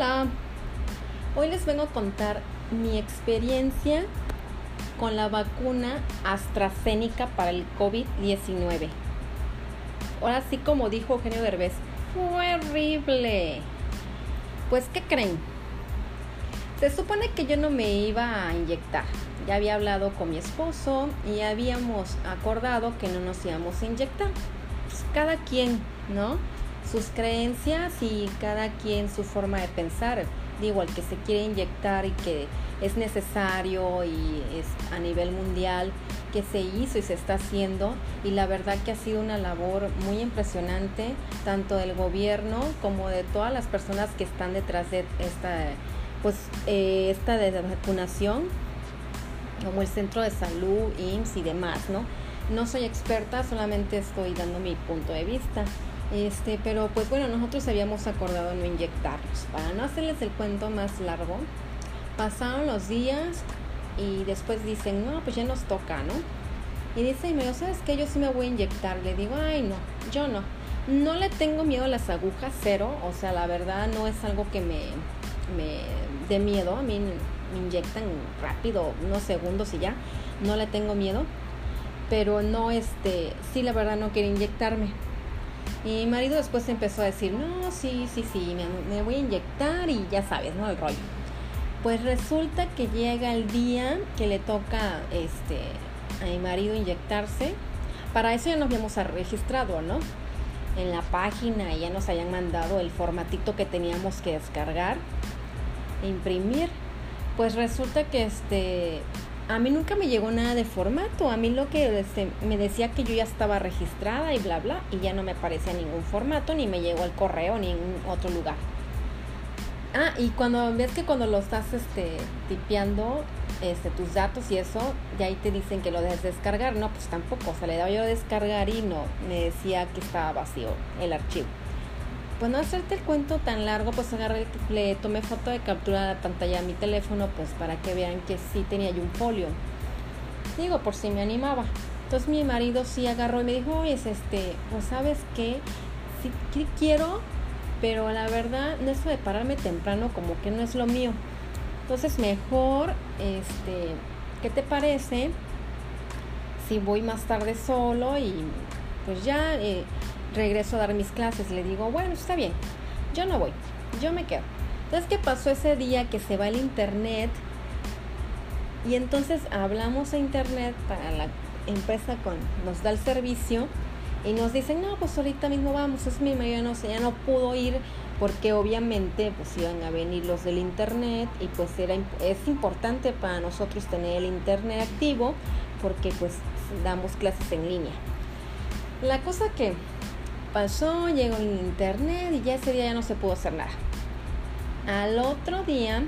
Hola, hoy les vengo a contar mi experiencia con la vacuna AstraZeneca para el COVID-19. Ahora sí, como dijo Eugenio Derbez, fue horrible. Pues, ¿qué creen? Se supone que yo no me iba a inyectar. Ya había hablado con mi esposo y habíamos acordado que no nos íbamos a inyectar. Pues, cada quien, ¿no? Sus creencias y cada quien su forma de pensar. Digo, el que se quiere inyectar y que es necesario y es a nivel mundial que se hizo y se está haciendo. Y la verdad que ha sido una labor muy impresionante tanto del gobierno como de todas las personas que están detrás de esta pues eh, esta vacunación como el centro de salud IMSS y demás no no soy experta solamente estoy dando mi punto de vista este, pero pues bueno, nosotros habíamos acordado no inyectarlos. Para no hacerles el cuento más largo, pasaron los días y después dicen, no, pues ya nos toca, ¿no? Y dice, y me ¿sabes qué? Yo sí me voy a inyectar. Le digo, ay, no, yo no. No le tengo miedo a las agujas, cero. O sea, la verdad no es algo que me, me dé miedo. A mí me inyectan rápido, unos segundos y ya. No le tengo miedo. Pero no, este, sí, la verdad no quiero inyectarme. Y mi marido después empezó a decir, no, sí, sí, sí, me, voy a inyectar y ya sabes, ¿no? El rollo. Pues resulta que llega el día que le toca este, a mi marido inyectarse. Para eso ya nos habíamos registrado, ¿no? En la página ya nos hayan mandado el formatito que teníamos que descargar, e imprimir. Pues resulta que este a mí nunca me llegó nada de formato. A mí lo que este, me decía que yo ya estaba registrada y bla, bla, y ya no me aparecía ningún formato, ni me llegó el correo, ni en otro lugar. Ah, y cuando ves que cuando lo estás este, tipeando este, tus datos y eso, de ahí te dicen que lo debes descargar. No, pues tampoco. O sea, le daba yo a descargar y no, me decía que estaba vacío el archivo. Pues no hacerte el cuento tan largo, pues agarré, le tomé foto de captura de pantalla a mi teléfono, pues para que vean que sí tenía yo un folio. Digo, por si me animaba. Entonces mi marido sí agarró y me dijo, oye, este, pues sabes qué, sí quiero, pero la verdad, eso de pararme temprano como que no es lo mío. Entonces mejor, este, ¿qué te parece? Si voy más tarde solo y pues ya... Eh, regreso a dar mis clases. Le digo, bueno, está bien, yo no voy, yo me quedo. Entonces, ¿qué pasó ese día que se va el internet? Y entonces hablamos a internet para la empresa con nos da el servicio y nos dicen, no, pues ahorita mismo vamos, es mi marido, no sé, ya no pudo ir porque obviamente pues iban a venir los del internet y pues era, es importante para nosotros tener el internet activo porque pues damos clases en línea. La cosa que pasó, llegó el internet y ya ese día ya no se pudo hacer nada. Al otro día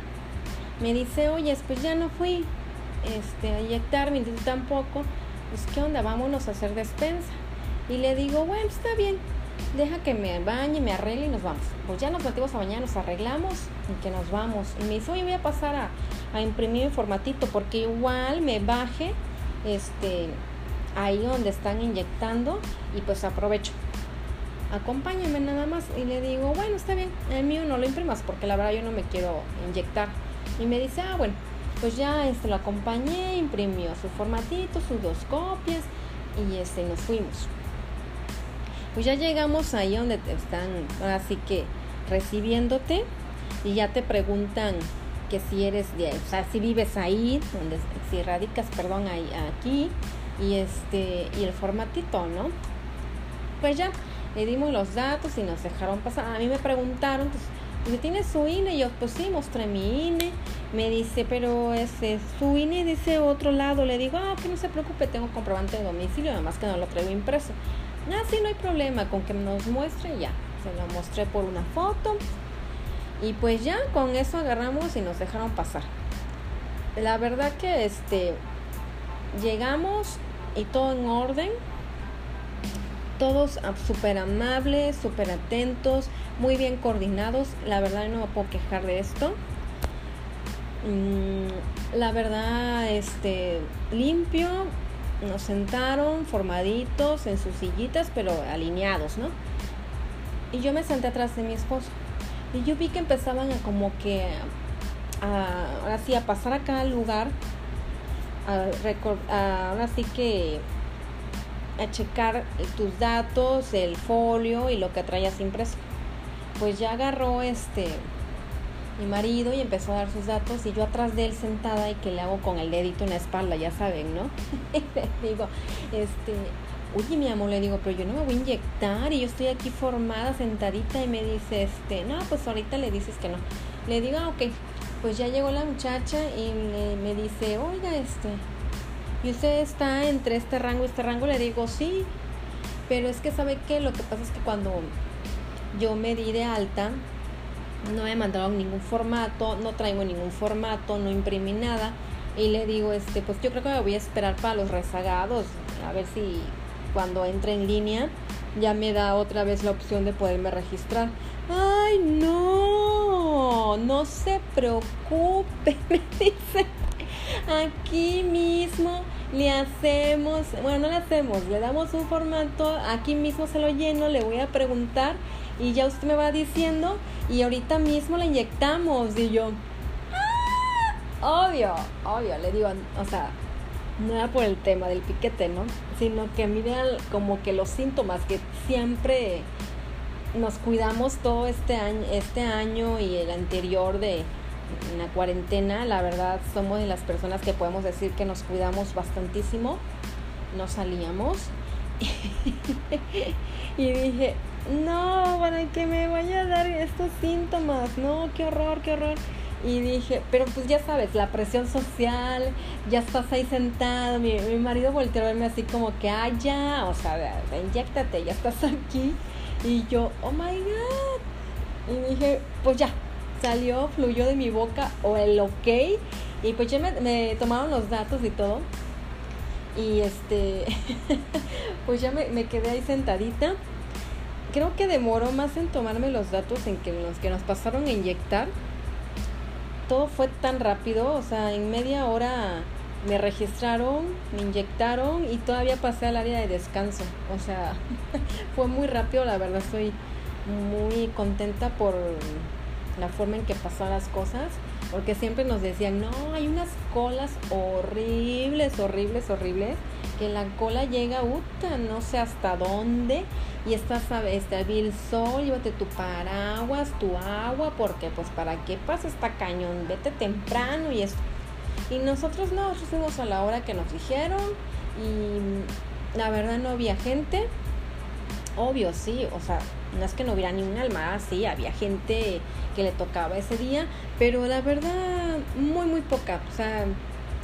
me dice, oye, pues ya no fui este, a inyectarme, tú tampoco. Pues qué onda, vámonos a hacer despensa. Y le digo, bueno, está bien, deja que me bañe, me arregle y nos vamos. Pues ya nos metimos a bañar, nos arreglamos y que nos vamos. Y me dice, oye, voy a pasar a, a imprimir un formatito porque igual me baje este, ahí donde están inyectando y pues aprovecho acompáñame nada más. Y le digo, bueno, está bien, el mío no lo imprimas porque la verdad yo no me quiero inyectar. Y me dice, ah, bueno, pues ya este, lo acompañé, imprimió su formatito, sus dos copias y este, nos fuimos. Pues ya llegamos ahí donde te están, ahora sí que recibiéndote y ya te preguntan que si eres de, o sea, si vives ahí, donde, si radicas, perdón, ahí, aquí y este, y el formatito, ¿no? Pues ya, le dimos los datos y nos dejaron pasar. A mí me preguntaron, pues, ¿tienes su INE? Y yo, pues sí, mostré mi INE. Me dice, pero ese, su INE dice otro lado. Le digo, ah, que no se preocupe, tengo comprobante de domicilio, además que no lo traigo impreso. Ah, sí, no hay problema, con que nos muestre ya. Se lo mostré por una foto. Y pues ya con eso agarramos y nos dejaron pasar. La verdad que este llegamos y todo en orden todos súper amables, súper atentos, muy bien coordinados. La verdad no me puedo quejar de esto. Mm, la verdad, este, limpio, nos sentaron formaditos en sus sillitas, pero alineados, ¿no? Y yo me senté atrás de mi esposo. Y yo vi que empezaban a como que, a, ahora sí, a pasar a cada lugar, a, ahora sí que a checar tus datos, el folio y lo que traías impreso. Pues ya agarró este mi marido y empezó a dar sus datos y yo atrás de él sentada y que le hago con el dedito en la espalda, ya saben, ¿no? le digo, este, oye mi amor, le digo, pero yo no me voy a inyectar y yo estoy aquí formada, sentadita y me dice, este, no, pues ahorita le dices que no. Le digo, ah, ok, pues ya llegó la muchacha y me dice, oiga, este, ¿y usted está entre este rango y este rango? Le digo, sí, pero es que sabe que lo que pasa es que cuando yo me di de alta, no me mandaron ningún formato, no traigo ningún formato, no imprimí nada. Y le digo, este, pues yo creo que me voy a esperar para los rezagados, a ver si cuando entre en línea ya me da otra vez la opción de poderme registrar. Ay, no, no se preocupe, me dice. Aquí mismo le hacemos, bueno, no le hacemos, le damos un formato, aquí mismo se lo lleno, le voy a preguntar y ya usted me va diciendo y ahorita mismo le inyectamos y yo ¡Ah! obvio obvio le digo o sea no era por el tema del piquete no sino que mira como que los síntomas que siempre nos cuidamos todo este año este año y el anterior de la cuarentena la verdad somos de las personas que podemos decir que nos cuidamos bastantísimo no salíamos y dije no, para que me vaya a dar estos síntomas, no, qué horror, qué horror. Y dije, pero pues ya sabes, la presión social, ya estás ahí sentado, mi, mi marido volteó a verme así como que, ah, ya, o sea, inyectate, ya estás aquí. Y yo, oh my god. Y dije, pues ya, salió, fluyó de mi boca o el ok. Y pues ya me, me tomaron los datos y todo. Y este, pues ya me, me quedé ahí sentadita creo que demoró más en tomarme los datos en que los que nos pasaron a inyectar. Todo fue tan rápido, o sea, en media hora me registraron, me inyectaron y todavía pasé al área de descanso. O sea, fue muy rápido, la verdad estoy muy contenta por la forma en que pasaron las cosas, porque siempre nos decían, no, hay unas colas horribles, horribles, horribles, que la cola llega, no sé hasta dónde, y estás, está el sol, llévate tu paraguas, tu agua, porque pues para qué pasa esta cañón, vete temprano y esto. Y nosotros no, nosotros fuimos a la hora que nos dijeron y la verdad no había gente. Obvio, sí, o sea, no es que no hubiera ni un alma, sí, había gente que le tocaba ese día, pero la verdad muy, muy poca. O sea,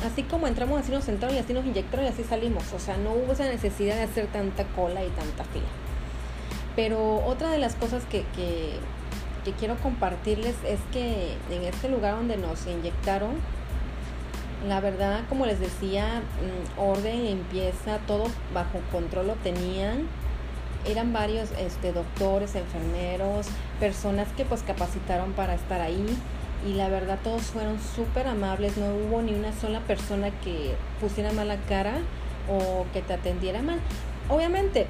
así como entramos, así nos sentaron y así nos inyectaron y así salimos. O sea, no hubo esa necesidad de hacer tanta cola y tanta fila. Pero otra de las cosas que, que, quiero compartirles es que en este lugar donde nos inyectaron, la verdad, como les decía, mm, orden, empieza, todo bajo control lo tenían. Eran varios este, doctores, enfermeros, personas que pues capacitaron para estar ahí. Y la verdad todos fueron súper amables, no hubo ni una sola persona que pusiera mala cara o que te atendiera mal. Obviamente,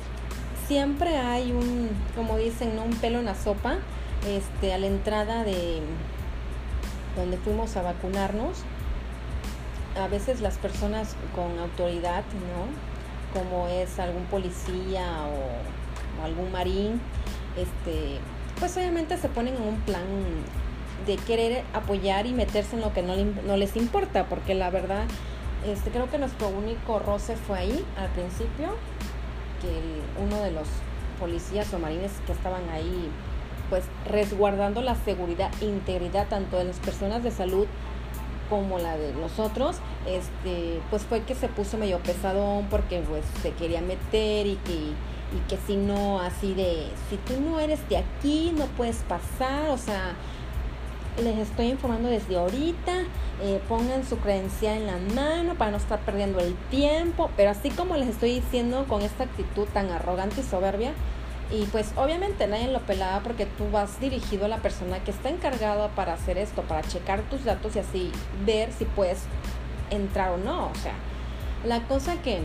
siempre hay un, como dicen, un pelo en la sopa, este, a la entrada de donde fuimos a vacunarnos. A veces las personas con autoridad, ¿no? Como es algún policía o, algún marín, este, pues obviamente se ponen en un plan de querer apoyar y meterse en lo que no, no les importa, porque la verdad, este, creo que nuestro único roce fue ahí al principio, que uno de los policías o marines que estaban ahí pues resguardando la seguridad e integridad tanto de las personas de salud como la de nosotros, este, pues fue que se puso medio pesadón porque pues se quería meter y que, y que si no, así de, si tú no eres de aquí, no puedes pasar, o sea, les estoy informando desde ahorita. Eh, pongan su credencial en la mano para no estar perdiendo el tiempo. Pero así como les estoy diciendo con esta actitud tan arrogante y soberbia. Y pues obviamente nadie lo pelaba porque tú vas dirigido a la persona que está encargada para hacer esto, para checar tus datos y así ver si puedes entrar o no. O sea, la cosa que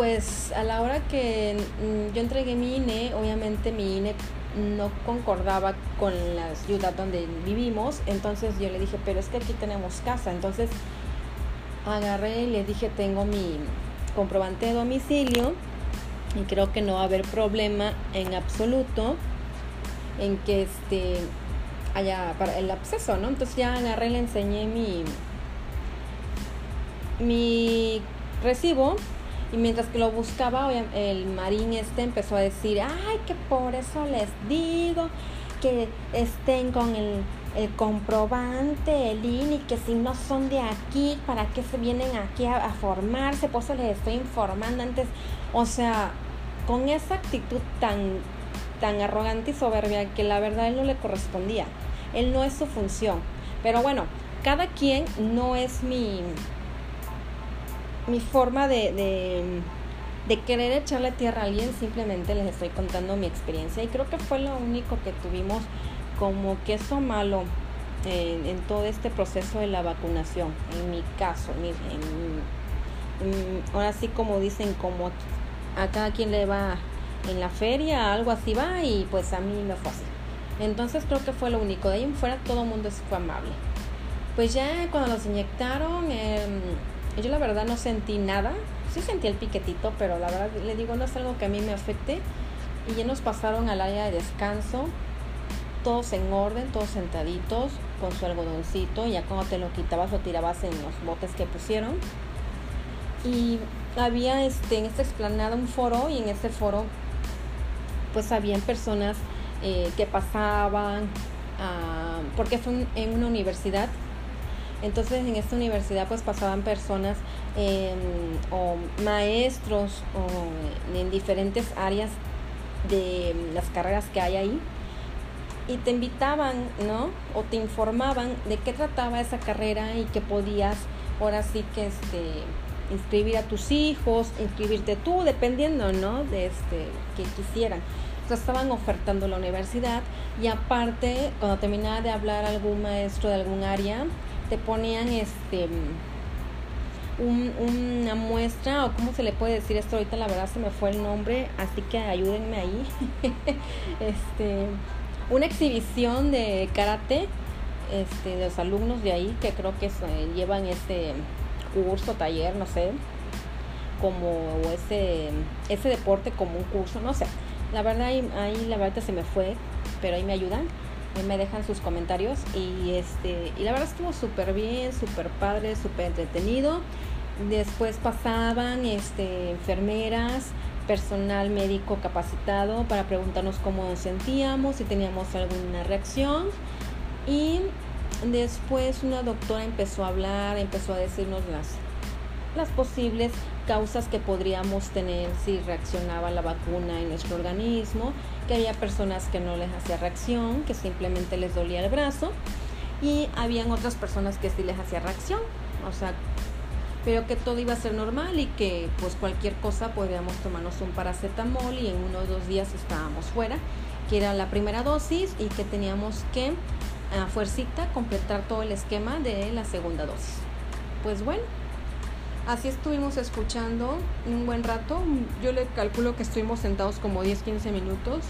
pues a la hora que mm, yo entregué mi INE, obviamente mi INE no concordaba con la ciudad donde vivimos, entonces yo le dije, pero es que aquí tenemos casa, entonces agarré y le dije, tengo mi comprobante de domicilio y creo que no va a haber problema en absoluto en que este haya para el acceso, ¿no? Entonces ya agarré, le enseñé mi mi recibo y mientras que lo buscaba, el marín este empezó a decir, ay, que por eso les digo que estén con el, comprobante, el INI, que si no son de aquí, ¿para qué se vienen aquí a, a formarse? Por eso les estoy informando antes. O sea, con esa actitud tan, tan arrogante y soberbia que la verdad él no le correspondía. Él no es su función. Pero bueno, cada quien no es mi mi forma de, querer echarle tierra a alguien, simplemente les estoy contando mi experiencia y creo que fue lo único que tuvimos como queso malo en, todo este proceso de la vacunación, en mi caso, ahora sí como dicen, como a cada quien le va en la feria, algo así va y pues a mí me fue así. Entonces creo que fue lo único, de ahí en fuera todo el mundo fue amable. Pues ya cuando los inyectaron, eh, yo la verdad no sentí nada. Sí sentí el piquetito, pero la verdad le digo, no es algo que a mí me afecte. Y ya nos pasaron al área de descanso, todos en orden, todos sentaditos, con su algodoncito. Ya cuando te lo quitabas, lo tirabas en los botes que pusieron. Y había este, en esta explanada un foro, y en ese foro, pues habían personas eh, que pasaban, ah, porque fue en una universidad entonces en esta universidad pues pasaban personas em, o maestros o en diferentes áreas de las carreras que hay ahí y te invitaban, ¿no? O te informaban de qué trataba esa carrera y que podías ahora sí que este inscribir a tus hijos, inscribirte tú, dependiendo, ¿no? De este que quisieran. Estaban ofertando la universidad y aparte, cuando terminaba de hablar algún maestro de algún área, te ponían este una muestra o cómo se le puede decir esto ahorita la verdad se me fue el nombre así que ayúdenme ahí. Este una exhibición de karate este de los alumnos de ahí que creo que llevan ese curso taller no sé como ese ese deporte como un curso no sé. La verdad ahí, ahí la verdad se me fue pero ahí me ayudan me dejan sus comentarios y este y la verdad estuvo súper bien, súper padre, súper entretenido. Después pasaban este enfermeras, personal médico capacitado para preguntarnos cómo nos sentíamos, si teníamos alguna reacción y después una doctora empezó a hablar, empezó a decirnos las las posibles causas que podríamos tener si reaccionaba la vacuna en nuestro organismo, que había personas que no les hacía reacción, que simplemente les dolía el brazo, y habían otras personas que sí les hacía reacción, o sea, pero que todo iba a ser normal y que pues cualquier cosa podríamos tomarnos un paracetamol y en uno o dos días estábamos fuera, que era la primera dosis y que teníamos que a fuercita completar todo el esquema de la segunda dosis. Pues bueno, Así estuvimos escuchando un buen rato. Yo le calculo que estuvimos sentados como 10, 15 minutos.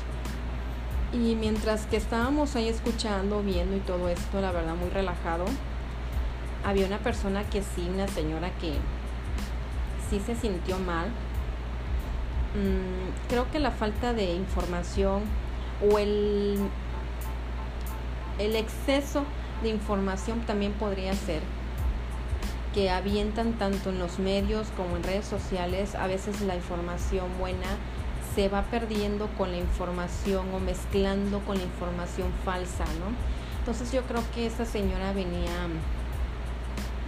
Y mientras que estábamos ahí escuchando, viendo y todo esto, la verdad muy relajado, había una persona que sí, una señora que sí se sintió mal. Mm, creo que la falta de información o el, el exceso de información también podría ser que avientan tanto en los medios como en redes sociales, a veces la información buena se va perdiendo con la información o mezclando con la información falsa, ¿no? Entonces yo creo que esa señora venía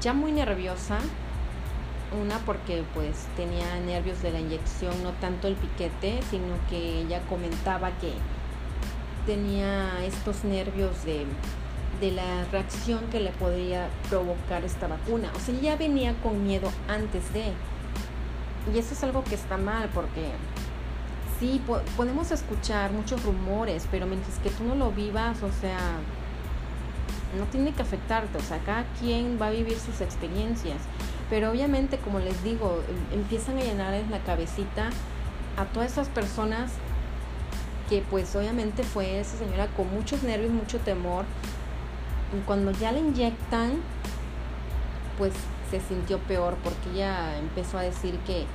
ya muy nerviosa, una porque pues tenía nervios de la inyección, no tanto el piquete, sino que ella comentaba que tenía estos nervios de de la reacción que le podría provocar esta vacuna. O sea, ya venía con miedo antes de. Y eso es algo que está mal porque sí, podemos escuchar muchos rumores, pero mientras que tú no lo vivas, o sea, no tiene que afectarte. O sea, cada quien va a vivir sus experiencias. Pero obviamente, como les digo, em, empiezan a llenarles la cabecita a todas esas personas que pues obviamente fue esa señora con muchos nervios, mucho temor. Cuando ya le inyectan, pues se sintió peor porque ella empezó a decir que,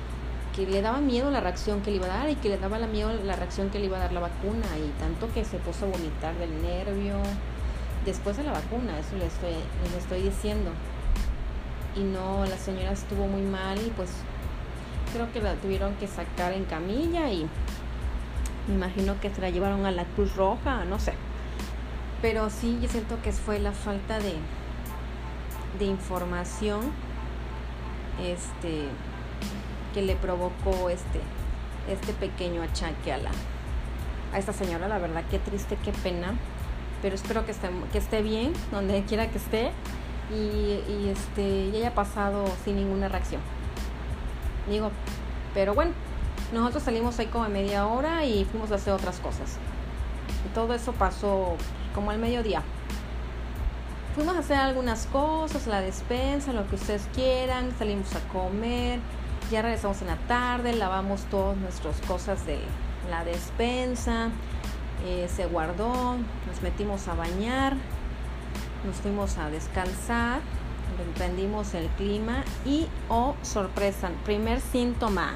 que le daba miedo la reacción que le iba a dar y que le daba la miedo la reacción que le iba a dar la vacuna y tanto que se puso a vomitar del nervio después de la vacuna, eso le estoy, les estoy diciendo. Y no, la señora estuvo muy mal y pues creo que la tuvieron que sacar en camilla y me imagino que se la llevaron a la Cruz Roja, no sé. Pero sí, yo siento que fue la falta de, de información este, que le provocó este, este pequeño achaque a, la, a esta señora. La verdad, qué triste, qué pena. Pero espero que esté, que esté bien, donde quiera que esté, y, y, este, y haya pasado sin ninguna reacción. Digo, pero bueno, nosotros salimos ahí como a media hora y fuimos a hacer otras cosas. Todo eso pasó como al mediodía. Fuimos a hacer algunas cosas, la despensa, lo que ustedes quieran, salimos a comer, ya regresamos en la tarde, lavamos todas nuestras cosas de la despensa, eh, se guardó, nos metimos a bañar, nos fuimos a descansar, emprendimos el clima y, oh sorpresa, primer síntoma,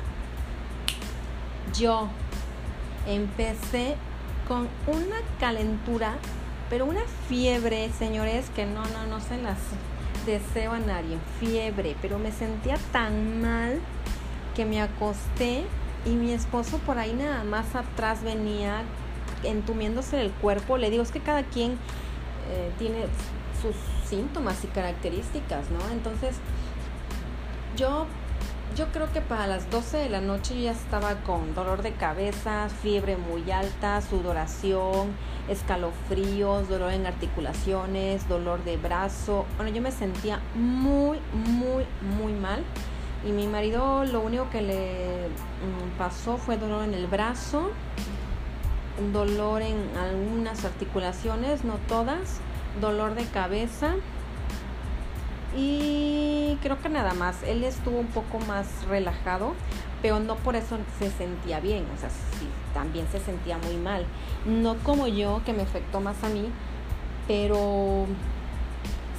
yo empecé con una calentura, pero una fiebre, señores, que no, no, no se las deseo a nadie, fiebre, pero me sentía tan mal que me acosté y mi esposo por ahí nada más atrás venía entumiéndose el cuerpo. Le digo, es que cada quien eh, tiene sus síntomas y características, ¿no? Entonces, yo yo creo que para las 12 de la noche yo ya estaba con dolor de cabeza, fiebre muy alta, sudoración, escalofríos, dolor en articulaciones, dolor de brazo. Bueno, yo me sentía muy, muy, muy mal. Y mi marido lo único que le mm, pasó fue dolor en el brazo, dolor en algunas articulaciones, no todas, dolor de cabeza y creo que nada más, él estuvo un poco más relajado, pero no por eso se sentía bien, o sea, también se sentía muy mal. No como yo, que me afectó más a mí, pero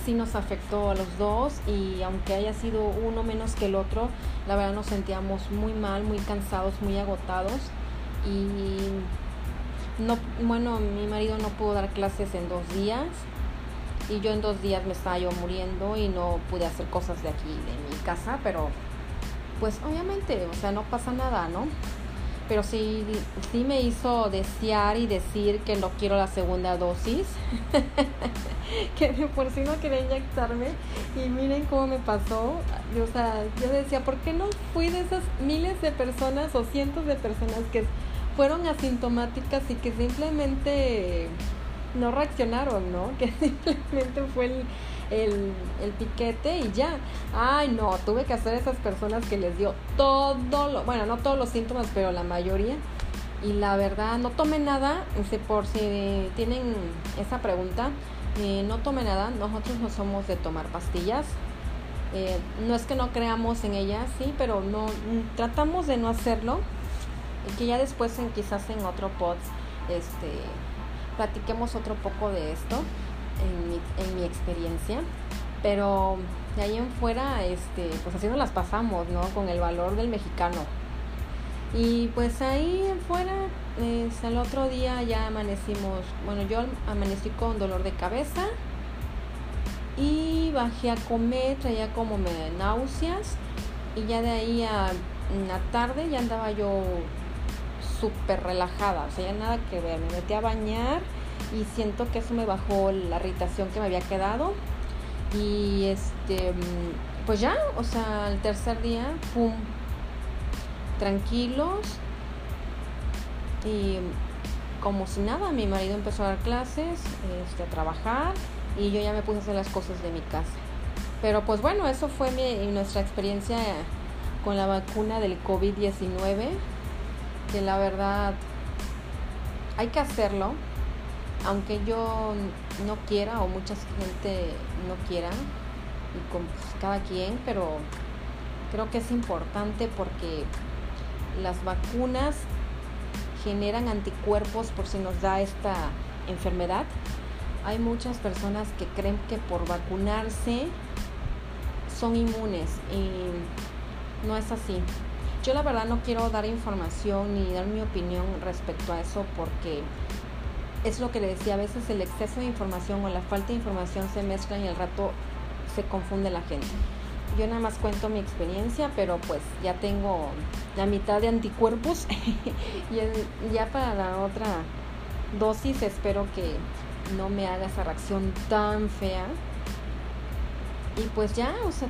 sí nos afectó a los dos y aunque haya sido uno menos que el otro, la verdad nos sentíamos muy mal, muy cansados, muy agotados y no, bueno, mi marido no pudo dar clases en dos días y yo en dos días me estaba yo muriendo y no pude hacer cosas de aquí, de mi casa, pero pues obviamente, o sea, no pasa nada, ¿no? Pero sí, sí me hizo desear y decir que no quiero la segunda dosis, que por si no quería inyectarme y miren cómo me pasó, o sea, yo decía, ¿por qué no fui de esas miles de personas o cientos de personas que fueron asintomáticas y que simplemente no reaccionaron, ¿no? Que simplemente fue el, el, el, piquete y ya. Ay, no, tuve que hacer esas personas que les dio todo lo, bueno, no todos los síntomas, pero la mayoría. Y la verdad, no tomé nada, por si tienen esa pregunta, eh, no tomé nada, nosotros no somos de tomar pastillas. Eh, no es que no creamos en ellas, sí, pero no tratamos de no hacerlo. Y que ya después en quizás en otro pod este platiquemos otro poco de esto en mi, en mi experiencia. Pero de ahí en fuera, este, pues así nos las pasamos, ¿no? Con el valor del mexicano. Y pues ahí en fuera, el otro día ya amanecimos, bueno, yo amanecí con dolor de cabeza y bajé a comer, traía como me náuseas y ya de ahí a la tarde ya andaba yo súper relajada, o sea, ya nada que ver. Me metí a bañar y siento que eso me bajó la irritación que me había quedado. Y este, pues ya, o sea, el tercer día, pum, tranquilos. Y como si nada, mi marido empezó a dar clases, este, a trabajar y yo ya me puse a hacer las cosas de mi casa. Pero pues bueno, eso fue nuestra experiencia con la vacuna del COVID-19 que la verdad hay que hacerlo, aunque yo no quiera o mucha gente no quiera, y con pues, cada quien, pero creo que es importante porque las vacunas generan anticuerpos por si nos da esta enfermedad. Hay muchas personas que creen que por vacunarse son inmunes y no es así. Yo la verdad no quiero dar información ni dar mi opinión respecto a eso porque es lo que le decía, a veces el exceso de información o la falta de información se mezclan y al rato se confunde la gente. Yo nada más cuento mi experiencia, pero pues ya tengo la mitad de anticuerpos y ya para la otra dosis espero que no me haga esa reacción tan fea. Y pues ya, o sea,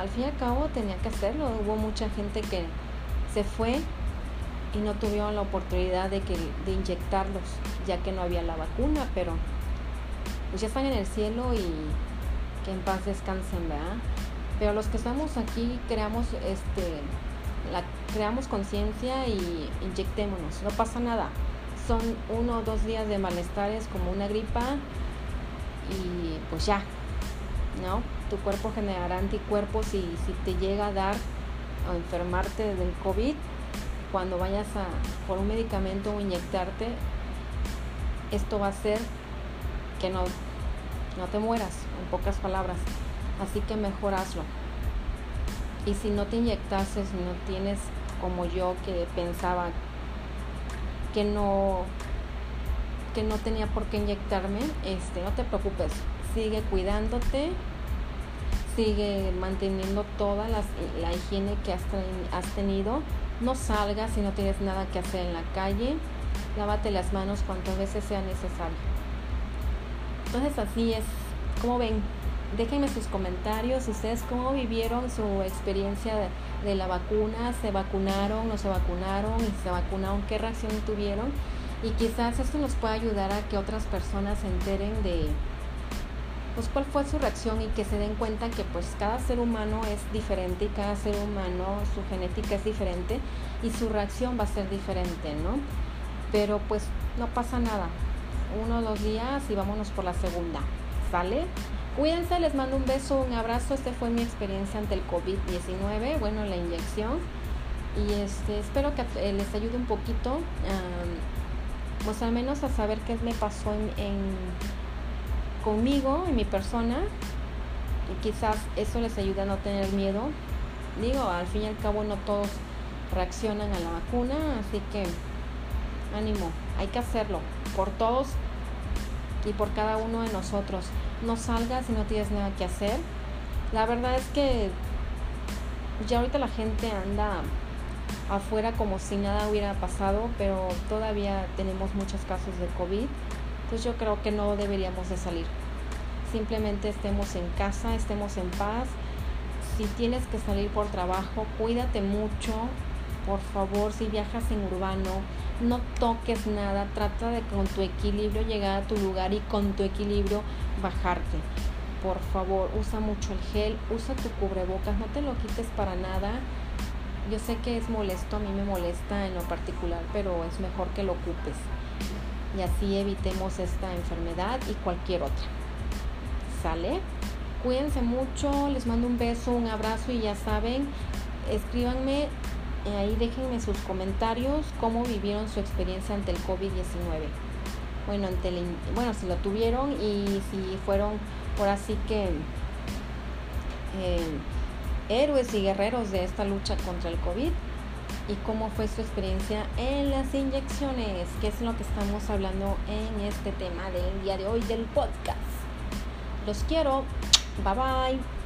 al fin y al cabo tenía que hacerlo. Hubo mucha gente que se fue y no tuvieron la oportunidad de, que, de inyectarlos, ya que no había la vacuna, pero pues ya están en el cielo y que en paz descansen, ¿verdad? Pero los que estamos aquí creamos este creamos conciencia y inyectémonos, no pasa nada. Son uno o dos días de malestares como una gripa y pues ya, ¿no? Tu cuerpo generará anticuerpos y si te llega a dar o enfermarte del COVID, cuando vayas a por un medicamento o inyectarte, esto va a hacer que no, no te mueras, en pocas palabras. Así que mejor hazlo. Y si no te inyectases, no tienes como yo que pensaba que no que no tenía por qué inyectarme, este, no te preocupes, sigue cuidándote, sigue manteniendo toda la, higiene que has, has tenido, no salgas si no tienes nada que hacer en la calle, lávate las manos cuantas veces sea necesario. Entonces así es, como ven, déjenme sus comentarios, ustedes cómo vivieron su experiencia de, la vacuna, se vacunaron, no se vacunaron, y se vacunaron, qué reacción tuvieron y quizás esto nos pueda ayudar a que otras personas se enteren de pues cuál fue su reacción y que se den cuenta que pues cada ser humano es diferente y cada ser humano su genética es diferente y su reacción va a ser diferente, ¿no? Pero pues no pasa nada. Uno o dos días y vámonos por la segunda. ¿Sale? Cuídense, les mando un beso, un abrazo. Este fue mi experiencia ante el COVID-19, bueno, la inyección. Y este, espero que eh, les ayude un poquito, pues al menos a saber qué me pasó en, conmigo, en mi persona. Y quizás eso les ayude a no tener miedo. Digo, al fin y al cabo no todos reaccionan a la vacuna, así que ánimo, hay que hacerlo por todos y por cada uno de nosotros no salgas si no tienes nada que hacer. La verdad es que ya ahorita la gente anda afuera como si nada hubiera pasado, pero todavía tenemos muchos casos de COVID. Entonces yo creo que no deberíamos de salir. Simplemente estemos en casa, estemos en paz. Si tienes que salir por trabajo, cuídate mucho. Por favor, si viajas en urbano, no toques nada. Trata de con tu equilibrio llegar a tu lugar y con tu equilibrio bajarte. Por favor, usa mucho el gel, usa tu cubrebocas, no te lo quites para nada. Yo sé que es molesto, a mí me molesta en lo particular, pero es mejor que lo ocupes. Y así evitemos esta enfermedad y cualquier otra. ¿Sale? Cuídense mucho, les mando un beso, un abrazo y ya saben, escríbanme eh, ahí déjenme sus comentarios cómo vivieron su experiencia ante el COVID-19 bueno, ante bueno, si lo tuvieron y si fueron por así que eh, héroes y guerreros de esta lucha contra el COVID y cómo fue su experiencia en las inyecciones, que es lo que estamos hablando en este tema del día de hoy del podcast. Los quiero. Bye bye.